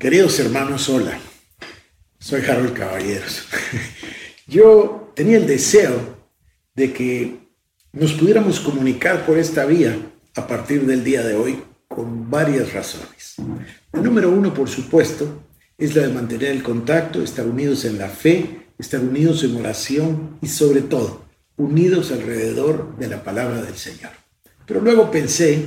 Queridos hermanos, hola. Soy Harold Caballeros. Yo tenía el deseo de que nos pudiéramos comunicar por esta vía a partir del día de hoy con varias razones. El número uno, por supuesto, es la de mantener el contacto, estar unidos en la fe, estar unidos en oración y sobre todo, unidos alrededor de la palabra del Señor. Pero luego pensé,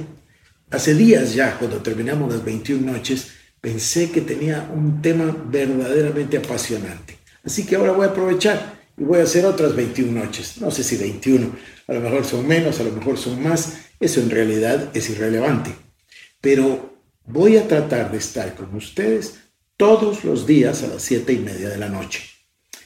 hace días ya, cuando terminamos las 21 noches, pensé que tenía un tema verdaderamente apasionante. Así que ahora voy a aprovechar y voy a hacer otras 21 noches. No sé si 21, a lo mejor son menos, a lo mejor son más. Eso en realidad es irrelevante. Pero voy a tratar de estar con ustedes todos los días a las siete y media de la noche.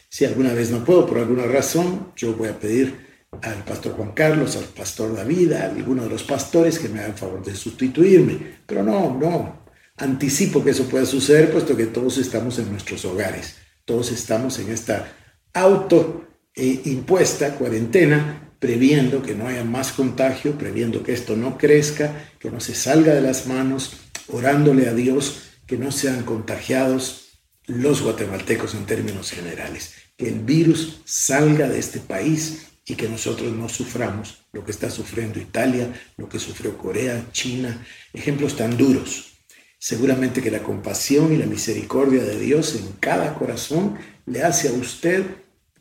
Si alguna vez no puedo por alguna razón, yo voy a pedir al pastor Juan Carlos, al pastor David, a alguno de los pastores que me hagan favor de sustituirme. Pero no, no, Anticipo que eso pueda suceder, puesto que todos estamos en nuestros hogares, todos estamos en esta auto eh, impuesta cuarentena, previendo que no haya más contagio, previendo que esto no crezca, que no se salga de las manos, orándole a Dios que no sean contagiados los guatemaltecos en términos generales, que el virus salga de este país y que nosotros no suframos lo que está sufriendo Italia, lo que sufrió Corea, China, ejemplos tan duros Seguramente que la compasión y la misericordia de Dios en cada corazón le hace a usted,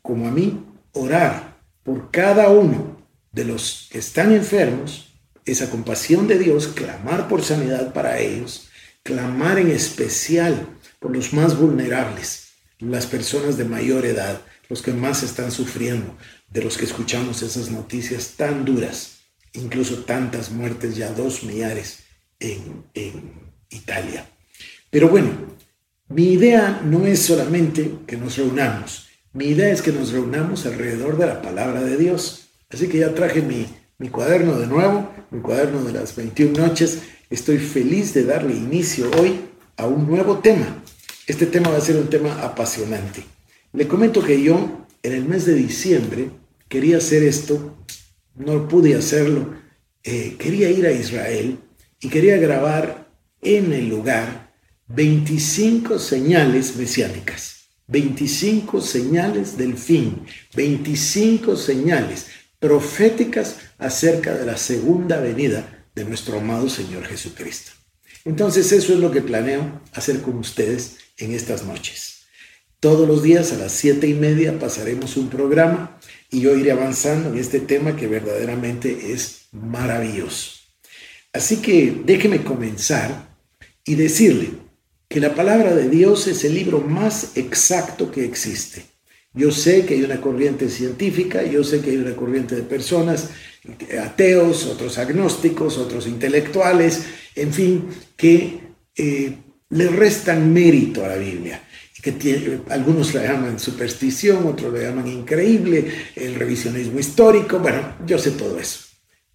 como a mí, orar por cada uno de los que están enfermos, esa compasión de Dios, clamar por sanidad para ellos, clamar en especial por los más vulnerables, las personas de mayor edad, los que más están sufriendo, de los que escuchamos esas noticias tan duras, incluso tantas muertes, ya dos millares en, Italia. Pero bueno, mi idea no es solamente que nos reunamos, mi idea es que nos reunamos alrededor de la palabra de Dios. Así que ya traje mi, mi cuaderno de nuevo, mi cuaderno de las 21 noches. Estoy feliz de darle inicio hoy a un nuevo tema. Este tema va a ser un tema apasionante. Le comento que yo en el mes de diciembre quería hacer esto, no pude hacerlo, eh, quería ir a Israel y quería grabar en el lugar 25 señales mesiánicas. 25 señales del fin, 25 señales proféticas acerca de la segunda venida de nuestro amado Señor Jesucristo. Entonces eso es lo que planeo hacer con ustedes en estas noches. Todos los días a las siete y media pasaremos un programa y yo iré avanzando en este tema que verdaderamente es maravilloso. Así que déjeme comenzar y decirle que la palabra de Dios es el libro más exacto que existe. Yo sé que hay una corriente científica, yo sé que hay una corriente de personas, ateos, otros agnósticos, otros intelectuales, en fin, que eh, le restan mérito a la Biblia. Que algunos la llaman superstición, otros la llaman increíble, el revisionismo histórico, bueno, yo sé todo eso.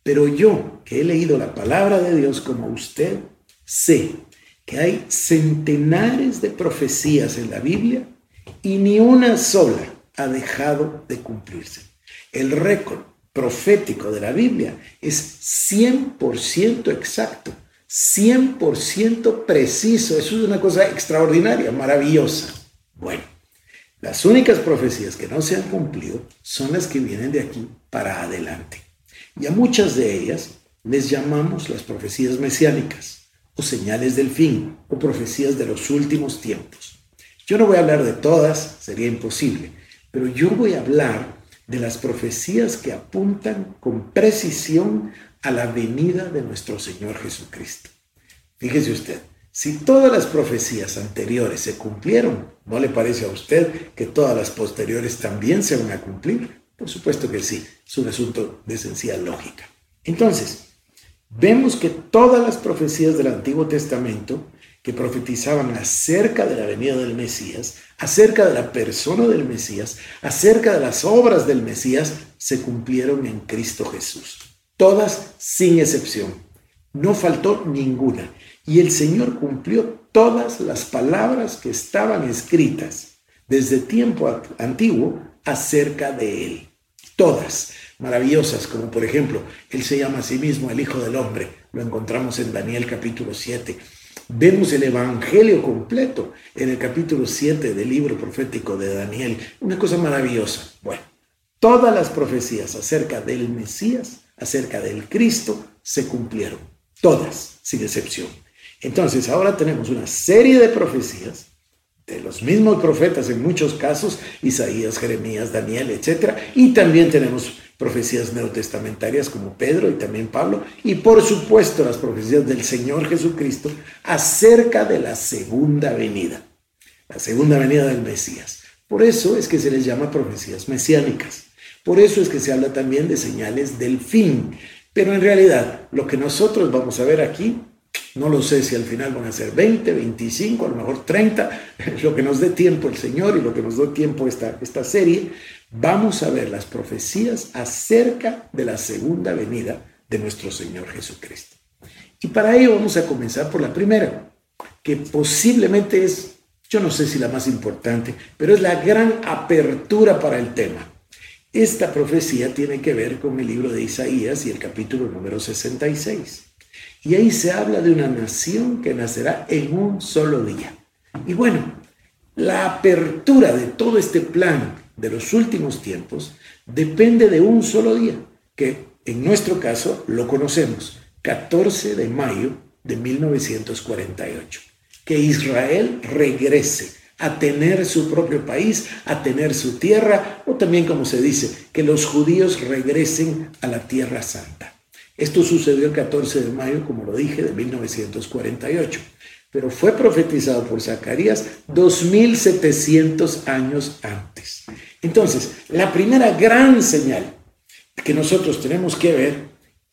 Pero yo, que he leído la palabra de Dios como usted, sé hay centenares de profecías en la Biblia y ni una sola ha dejado de cumplirse. El récord profético de la Biblia es 100% exacto, 100% preciso. Eso es una cosa extraordinaria, maravillosa. Bueno, las únicas profecías que no se han cumplido son las que vienen de aquí para adelante. Y a muchas de ellas les llamamos las profecías mesiánicas, señales del fin, o profecías de los últimos tiempos. Yo no voy a hablar de todas, sería imposible, pero yo voy a hablar de las profecías que apuntan con precisión a la venida de nuestro Señor Jesucristo. Fíjese usted, si todas las profecías anteriores se cumplieron, ¿no le parece a usted que todas las posteriores también se van a cumplir? Por supuesto que sí, es un asunto de esencial lógica. Entonces, vemos que todas las profecías del Antiguo Testamento que profetizaban acerca de la venida del Mesías, acerca de la persona del Mesías, acerca de las obras del Mesías, se cumplieron en Cristo Jesús. Todas sin excepción. No faltó ninguna. Y el Señor cumplió todas las palabras que estaban escritas desde tiempo antiguo acerca de Él todas maravillosas, como por ejemplo, Él se llama a sí mismo el Hijo del Hombre, lo encontramos en Daniel capítulo 7. Vemos el Evangelio completo en el capítulo 7 del libro profético de Daniel. Una cosa maravillosa. Bueno, todas las profecías acerca del Mesías, acerca del Cristo, se cumplieron. Todas, sin excepción. Entonces, ahora tenemos una serie de profecías los mismos profetas en muchos casos, Isaías, Jeremías, Daniel, etc. Y también tenemos profecías neotestamentarias como Pedro y también Pablo, y por supuesto las profecías del Señor Jesucristo acerca de la segunda venida, la segunda venida del Mesías. Por eso es que se les llama profecías mesiánicas. Por eso es que se habla también de señales del fin. Pero en realidad lo que nosotros vamos a ver aquí no lo sé si al final van a ser 20, 25, a lo mejor 30, lo que nos dé tiempo el Señor y lo que nos dé tiempo esta, esta serie. Vamos a ver las profecías acerca de la segunda venida de nuestro Señor Jesucristo. Y para ello vamos a comenzar por la primera, que posiblemente es, yo no sé si la más importante, pero es la gran apertura para el tema. Esta profecía tiene que ver con el libro de Isaías y el capítulo número 66. Y ahí se habla de una nación que nacerá en un solo día. Y bueno, la apertura de todo este plan de los últimos tiempos depende de un solo día, que en nuestro caso lo conocemos, 14 de mayo de 1948, que Israel regrese a tener su propio país, a tener su tierra, o también como se dice, que los judíos regresen a la tierra santa. Esto sucedió el 14 de mayo, como lo dije, de 1948, pero fue profetizado por Zacarías 2700 años antes. Entonces, la primera gran señal que nosotros tenemos que ver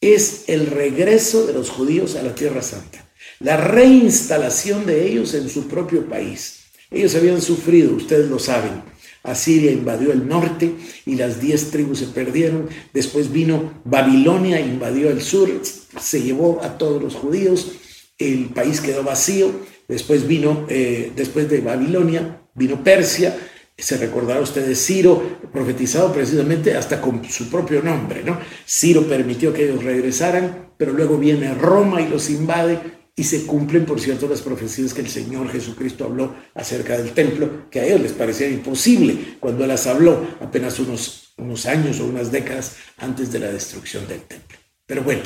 es el regreso de los judíos a la Tierra Santa, la reinstalación de ellos en su propio país. Ellos habían sufrido, ustedes lo saben, Asiria invadió el norte y las diez tribus se perdieron. Después vino Babilonia, invadió el sur, se llevó a todos los judíos. El país quedó vacío. Después vino, eh, después de Babilonia, vino Persia. Se recordará ustedes Ciro, profetizado precisamente hasta con su propio nombre, ¿no? Ciro permitió que ellos regresaran, pero luego viene Roma y los invade y se cumplen, por cierto, las profecías que el Señor Jesucristo habló acerca del templo, que a ellos les parecía imposible cuando las habló apenas unos, unos años o unas décadas antes de la destrucción del templo. Pero bueno,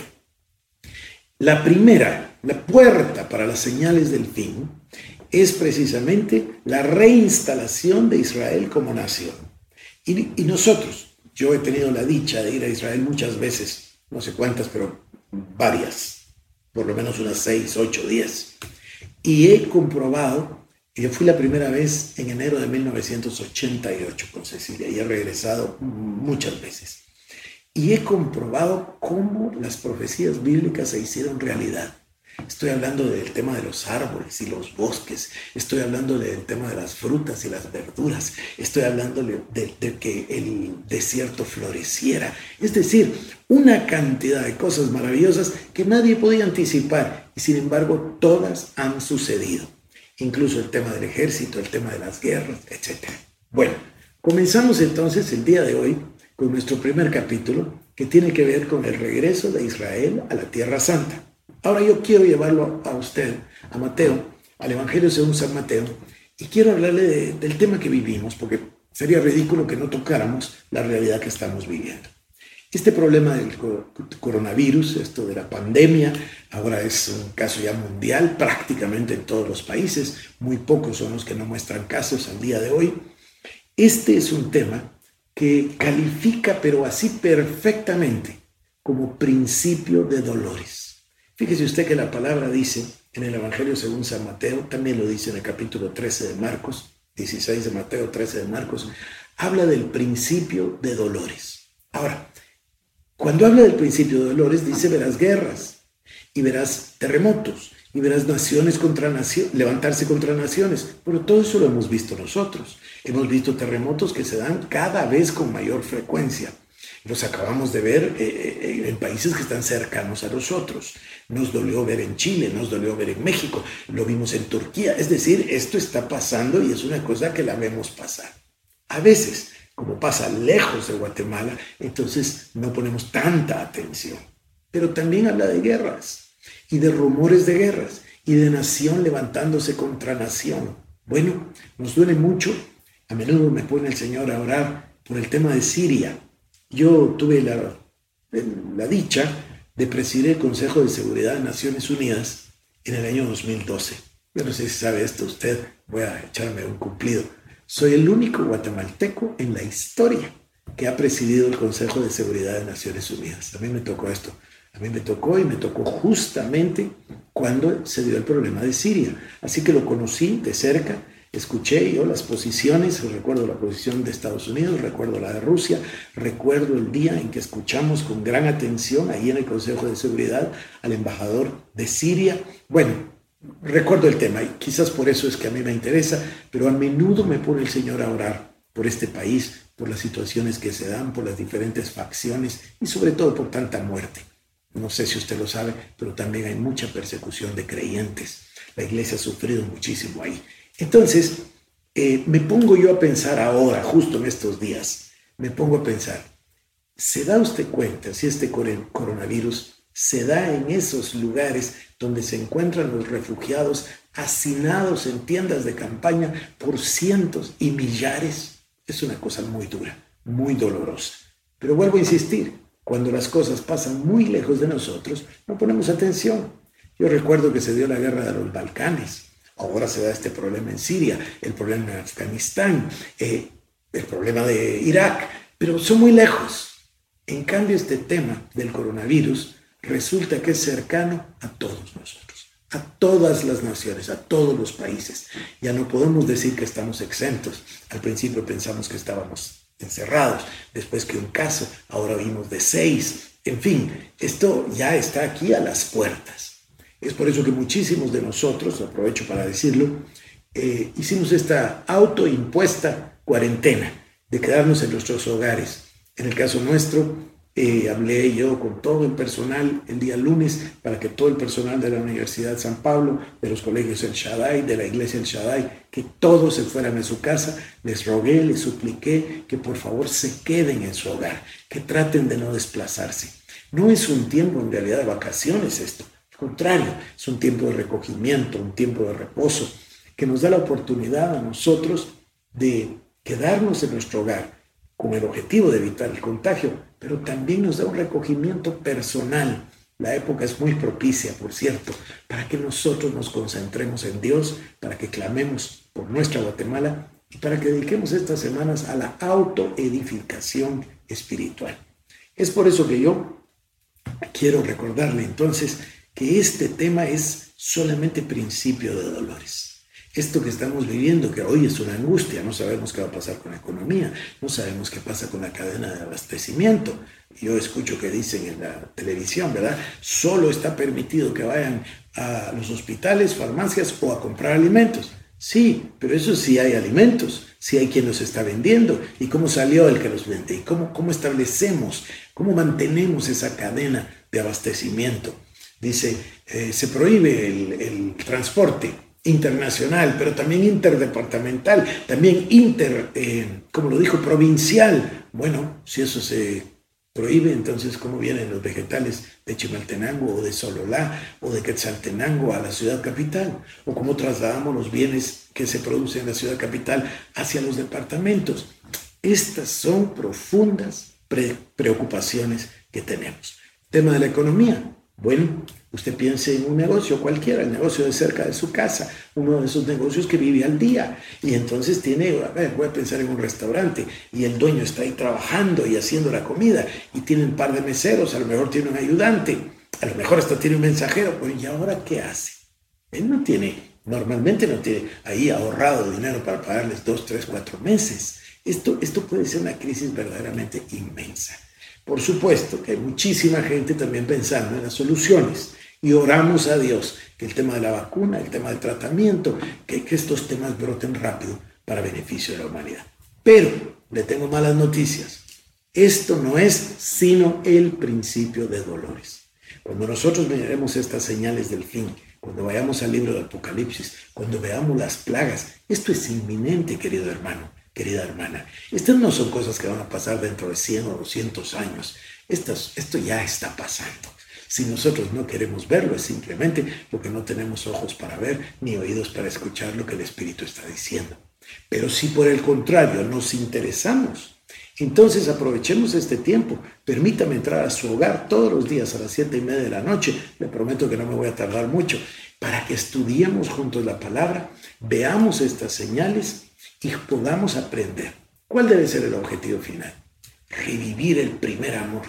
la primera, la puerta para las señales del fin, es precisamente la reinstalación de Israel como nación. Y nosotros, yo he tenido la dicha de ir a Israel muchas veces, no sé cuántas, pero varias por lo menos unas seis, ocho días. Y he comprobado, yo fui la primera vez en enero de 1988 con Cecilia y he regresado muchas veces. Y he comprobado cómo las profecías bíblicas se hicieron realidad. Estoy hablando del tema de los árboles y los bosques. Estoy hablando del tema de las frutas y las verduras. Estoy hablando de, que el desierto floreciera. Es decir, una cantidad de cosas maravillosas que nadie podía anticipar y sin embargo todas han sucedido. Incluso el tema del ejército, el tema de las guerras, etc. Bueno, comenzamos entonces el día de hoy con nuestro primer capítulo que tiene que ver con el regreso de Israel a la Tierra Santa. Ahora yo quiero llevarlo a usted, a Mateo, al Evangelio según San Mateo, y quiero hablarle del tema que vivimos, porque sería ridículo que no tocáramos la realidad que estamos viviendo. Este problema del coronavirus, esto de la pandemia, ahora es un caso ya mundial prácticamente en todos los países, muy pocos son los que no muestran casos al día de hoy. Este es un tema que califica, pero así perfectamente, como principio de dolores. Fíjese usted que la palabra dice en el Evangelio según San Mateo, también lo dice en el capítulo 13 de Marcos, 16 de Mateo, 13 de Marcos, habla del principio de dolores. Ahora, cuando habla del principio de dolores, dice verás guerras y verás terremotos y verás naciones contra naciones, levantarse contra naciones. Pero todo eso lo hemos visto nosotros. Hemos visto terremotos que se dan cada vez con mayor frecuencia. Los acabamos de ver eh, eh, en países que están cercanos a nosotros. Nos dolió ver en Chile, nos dolió ver en México, lo vimos en Turquía. Es decir, esto está pasando y es una cosa que la vemos pasar. A veces, como pasa lejos de Guatemala, entonces no ponemos tanta atención. Pero también habla de guerras y de rumores de guerras y de nación levantándose contra nación. Bueno, nos duele mucho. A menudo me pone el Señor a orar por el tema de Siria. Yo tuve la, dicha de presidir el Consejo de Seguridad de Naciones Unidas en el año 2012. Yo no sé si sabe esto usted, voy a echarme un cumplido. Soy el único guatemalteco en la historia que ha presidido el Consejo de Seguridad de Naciones Unidas. A mí me tocó esto. A mí me tocó y me tocó justamente cuando se dio el problema de Siria. Así que lo conocí de cerca, escuché yo las posiciones, recuerdo la posición de Estados Unidos, recuerdo la de Rusia, recuerdo el día en que escuchamos con gran atención ahí en el Consejo de Seguridad al embajador de Siria. Bueno, recuerdo el tema y quizás por eso es que a mí me interesa, pero a menudo me pone el Señor a orar por este país, por las situaciones que se dan, por las diferentes facciones y sobre todo por tanta muerte. No sé si usted lo sabe, pero también hay mucha persecución de creyentes. La iglesia ha sufrido muchísimo ahí. Entonces, eh, me pongo yo a pensar ahora, justo en estos días, me pongo a pensar, ¿se da usted cuenta si este coronavirus se da en esos lugares donde se encuentran los refugiados hacinados en tiendas de campaña por cientos y millares? Es una cosa muy dura, muy dolorosa. Pero vuelvo a insistir, cuando las cosas pasan muy lejos de nosotros, no ponemos atención. Yo recuerdo que se dio la guerra de los Balcanes, ahora se da este problema en Siria, el problema en Afganistán, eh, el problema de Irak, pero son muy lejos. En cambio, este tema del coronavirus resulta que es cercano a todos nosotros, a todas las naciones, a todos los países. Ya no podemos decir que estamos exentos. Al principio pensamos que estábamos encerrados, después que un caso, ahora oímos de seis, en fin, esto ya está aquí a las puertas. Es por eso que muchísimos de nosotros, aprovecho para decirlo, eh, hicimos esta autoimpuesta cuarentena de quedarnos en nuestros hogares. En el caso nuestro, eh, hablé yo con todo el personal el día lunes para que todo el personal de la Universidad San Pablo, de los colegios El Shaddai, de la iglesia El Shaddai, que todos se fueran a su casa. Les rogué, les supliqué que por favor se queden en su hogar, que traten de no desplazarse. No es un tiempo en realidad de vacaciones esto, contrario, es un tiempo de recogimiento, un tiempo de reposo, que nos da la oportunidad a nosotros de quedarnos en nuestro hogar con el objetivo de evitar el contagio, pero también nos da un recogimiento personal. La época es muy propicia, por cierto, para que nosotros nos concentremos en Dios, para que clamemos por nuestra Guatemala y para que dediquemos estas semanas a la autoedificación espiritual. Es por eso que yo quiero recordarle entonces que este tema es solamente principio de dolores esto que estamos viviendo, que hoy es una angustia, no sabemos qué va a pasar con la economía, no sabemos qué pasa con la cadena de abastecimiento. Yo escucho que dicen en la televisión, ¿verdad? Solo está permitido que vayan a los hospitales, farmacias o a comprar alimentos. Sí, pero eso sí hay alimentos, sí hay quien los está vendiendo. ¿Y cómo salió el que los vende? ¿Y cómo, cómo establecemos, cómo mantenemos esa cadena de abastecimiento? Dice, eh, se prohíbe el, transporte internacional, pero también interdepartamental, también inter, eh, como lo dijo, provincial. Bueno, si eso se prohíbe, entonces cómo vienen los vegetales de Chimaltenango o de Sololá o de Quetzaltenango a la ciudad capital, o cómo trasladamos los bienes que se producen en la ciudad capital hacia los departamentos. Estas son profundas preocupaciones que tenemos. Tema de la economía. Bueno, Usted piense en un negocio cualquiera, el negocio de cerca de su casa, uno de esos negocios que vive al día. Y entonces tiene, a ver, voy a pensar en un restaurante y el dueño está ahí trabajando y haciendo la comida y tiene un par de meseros, a lo mejor tiene un ayudante, a lo mejor hasta tiene un mensajero. Pues, ¿y ahora qué hace? Él no tiene, normalmente no tiene ahí ahorrado dinero para pagarles dos, tres, cuatro meses. Esto, esto puede ser una crisis verdaderamente inmensa. Por supuesto que hay muchísima gente también pensando en las soluciones y oramos a Dios que el tema de la vacuna, el tema del tratamiento, que, estos temas broten rápido para beneficio de la humanidad. Pero le tengo malas noticias. Esto no es sino el principio de dolores. Cuando nosotros miremos estas señales del fin, cuando vayamos al libro de Apocalipsis, cuando veamos las plagas, esto es inminente, querido hermano, querida hermana. Estas no son cosas que van a pasar dentro de 100 o 200 años. esto ya está pasando. Si nosotros no queremos verlo, es simplemente porque no tenemos ojos para ver ni oídos para escuchar lo que el Espíritu está diciendo. Pero si por el contrario nos interesamos, entonces aprovechemos este tiempo. Permítame entrar a su hogar todos los días a las siete y media de la noche. Le prometo que no me voy a tardar mucho para que estudiemos juntos la palabra, veamos estas señales y podamos aprender. ¿Cuál debe ser el objetivo final? Revivir el primer amor,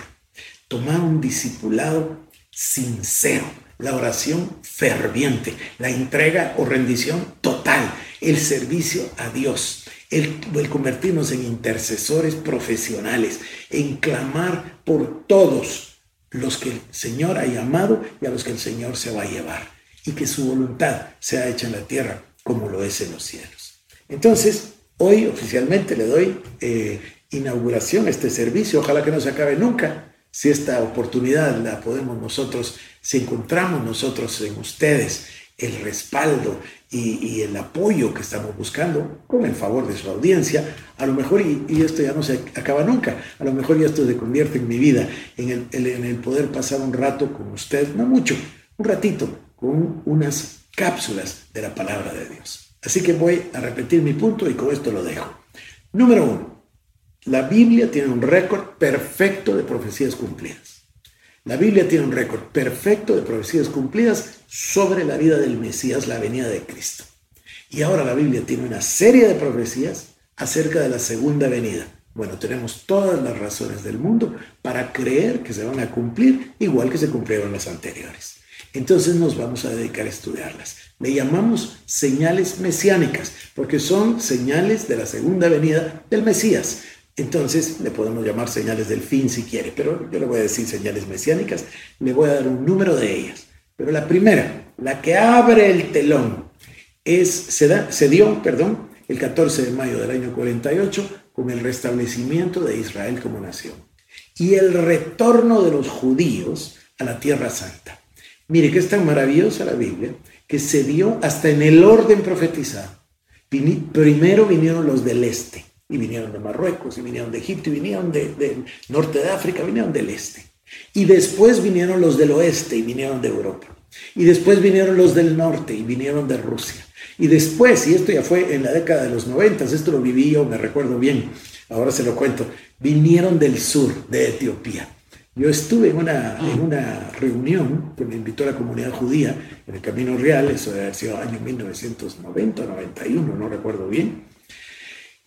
tomar un discipulado sincero, la oración ferviente, la entrega o rendición total, el servicio a Dios, el, el, convertirnos en intercesores profesionales, en clamar por todos los que el Señor ha llamado y a los que el Señor se va a llevar y que su voluntad sea hecha en la tierra como lo es en los cielos. Entonces, hoy oficialmente le doy eh, inauguración a este servicio. Ojalá que no se acabe nunca. Si esta oportunidad la podemos nosotros, si encontramos nosotros en ustedes el respaldo y, el apoyo que estamos buscando, con el favor de su audiencia, a lo mejor, y, esto ya no se acaba nunca, a lo mejor ya esto se convierte en mi vida, en el, en el poder pasar un rato con usted, no mucho, un ratito, con unas cápsulas de la palabra de Dios. Así que voy a repetir mi punto y con esto lo dejo. Número uno, la Biblia tiene un récord perfecto de profecías cumplidas. La Biblia tiene un récord perfecto de profecías cumplidas sobre la vida del Mesías, la venida de Cristo. Y ahora la Biblia tiene una serie de profecías acerca de la segunda venida. Bueno, tenemos todas las razones del mundo para creer que se van a cumplir igual que se cumplieron las anteriores. Entonces nos vamos a dedicar a estudiarlas. Le llamamos señales mesiánicas, porque son señales de la segunda venida del Mesías. Entonces le podemos llamar señales del fin si quiere, pero yo le voy a decir señales mesiánicas, le voy a dar un número de ellas. Pero la primera, la que abre el telón, es, se, da, se dio perdón, el 14 de mayo del año 48 con el restablecimiento de Israel como nación y el retorno de los judíos a la tierra santa. Mire que es tan maravillosa la Biblia que se dio hasta en el orden profetizado. Primero vinieron los del este, y vinieron de Marruecos, y vinieron de Egipto, y vinieron del de norte de África, vinieron del este. Y después vinieron los del oeste, y vinieron de Europa. Y después vinieron los del norte, y vinieron de Rusia. Y después, y esto ya fue en la década de los noventas, esto lo viví yo, me recuerdo bien, ahora se lo cuento, vinieron del sur, de Etiopía. Yo estuve en una, en una reunión que me invitó la comunidad judía en el Camino Real, eso debe haber sido año 1990 91, no recuerdo bien,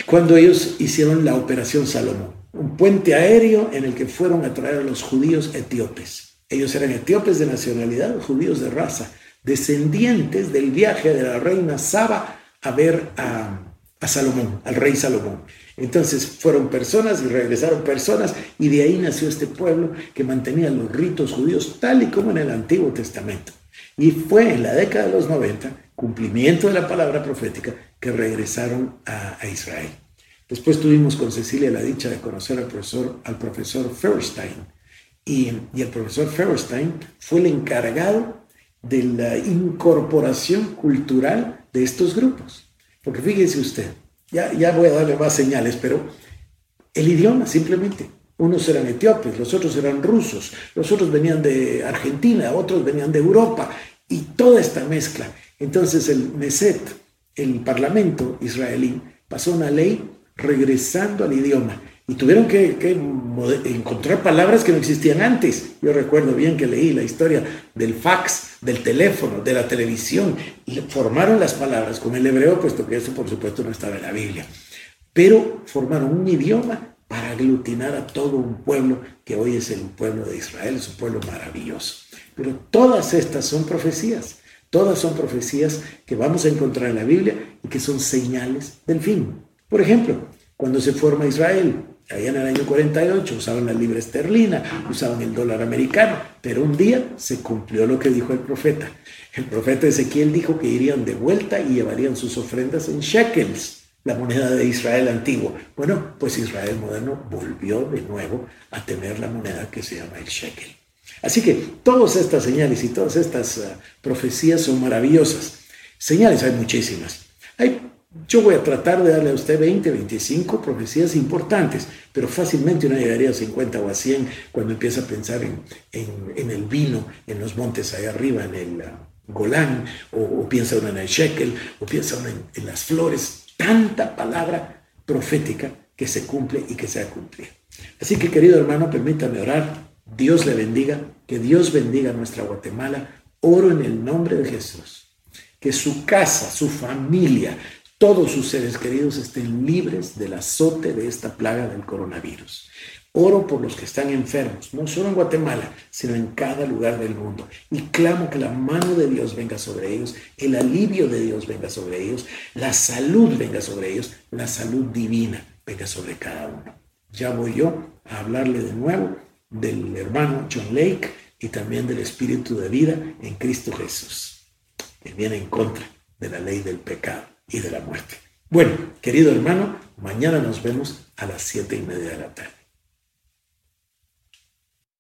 cuando ellos hicieron la Operación Salomón, un puente aéreo en el que fueron a traer a los judíos etíopes. Ellos eran etíopes de nacionalidad, judíos de raza, descendientes del viaje de la reina Saba a ver a, a Salomón, al rey Salomón. Entonces fueron personas y regresaron personas y de ahí nació este pueblo que mantenía los ritos judíos tal y como en el Antiguo Testamento. Y fue en la década de los 90, cumplimiento de la palabra profética, que regresaron a, Israel. Después tuvimos con Cecilia la dicha de conocer al profesor, al profesor Ferstein. Y, el profesor Ferstein fue el encargado de la incorporación cultural de estos grupos. Porque fíjese usted, ya, ya voy a darle más señales, pero el idioma simplemente. Unos eran etíopes, los otros eran rusos, los otros venían de Argentina, otros venían de Europa, y toda esta mezcla. Entonces el Meset, el parlamento israelí, pasó una ley regresando al idioma y tuvieron que, encontrar palabras que no existían antes. Yo recuerdo bien que leí la historia del fax, del teléfono, de la televisión, y formaron las palabras con el hebreo, puesto que eso por supuesto no estaba en la Biblia. Pero formaron un idioma para aglutinar a todo un pueblo que hoy es el pueblo de Israel, es un pueblo maravilloso. Pero todas estas son profecías, todas son profecías que vamos a encontrar en la Biblia y que son señales del fin. Por ejemplo, cuando se forma Israel, allá en el año 48 usaban la libra esterlina, usaban el dólar americano, pero un día se cumplió lo que dijo el profeta. El profeta Ezequiel dijo que irían de vuelta y llevarían sus ofrendas en shekels, la moneda de Israel antiguo. Bueno, pues Israel moderno volvió de nuevo a tener la moneda que se llama el shekel. Así que todas estas señales y todas estas uh, profecías son maravillosas. Señales hay muchísimas. Hay Yo voy a tratar de darle a usted 20, 25 profecías importantes, pero fácilmente uno llegaría a 50 o a 100 cuando empieza a pensar en, en, el vino, en los montes allá arriba, en el uh, Golán, o, piensa uno en el Shekel, o piensa uno en, en las flores. Tanta palabra profética que se cumple y que se ha cumplido. Así que, querido hermano, permítame orar. Dios le bendiga, que Dios bendiga a nuestra Guatemala. Oro en el nombre de Jesús. Que su casa, su familia, todos sus seres queridos estén libres del azote de esta plaga del coronavirus. Oro por los que están enfermos, no solo en Guatemala, sino en cada lugar del mundo. Y clamo que la mano de Dios venga sobre ellos, el alivio de Dios venga sobre ellos, la salud venga sobre ellos, la salud divina venga sobre cada uno. Ya voy yo a hablarle de nuevo del hermano John Lake y también del espíritu de vida en Cristo Jesús, que viene en contra de la ley del pecado y de la muerte. Bueno, querido hermano, mañana nos vemos a las siete y media de la tarde.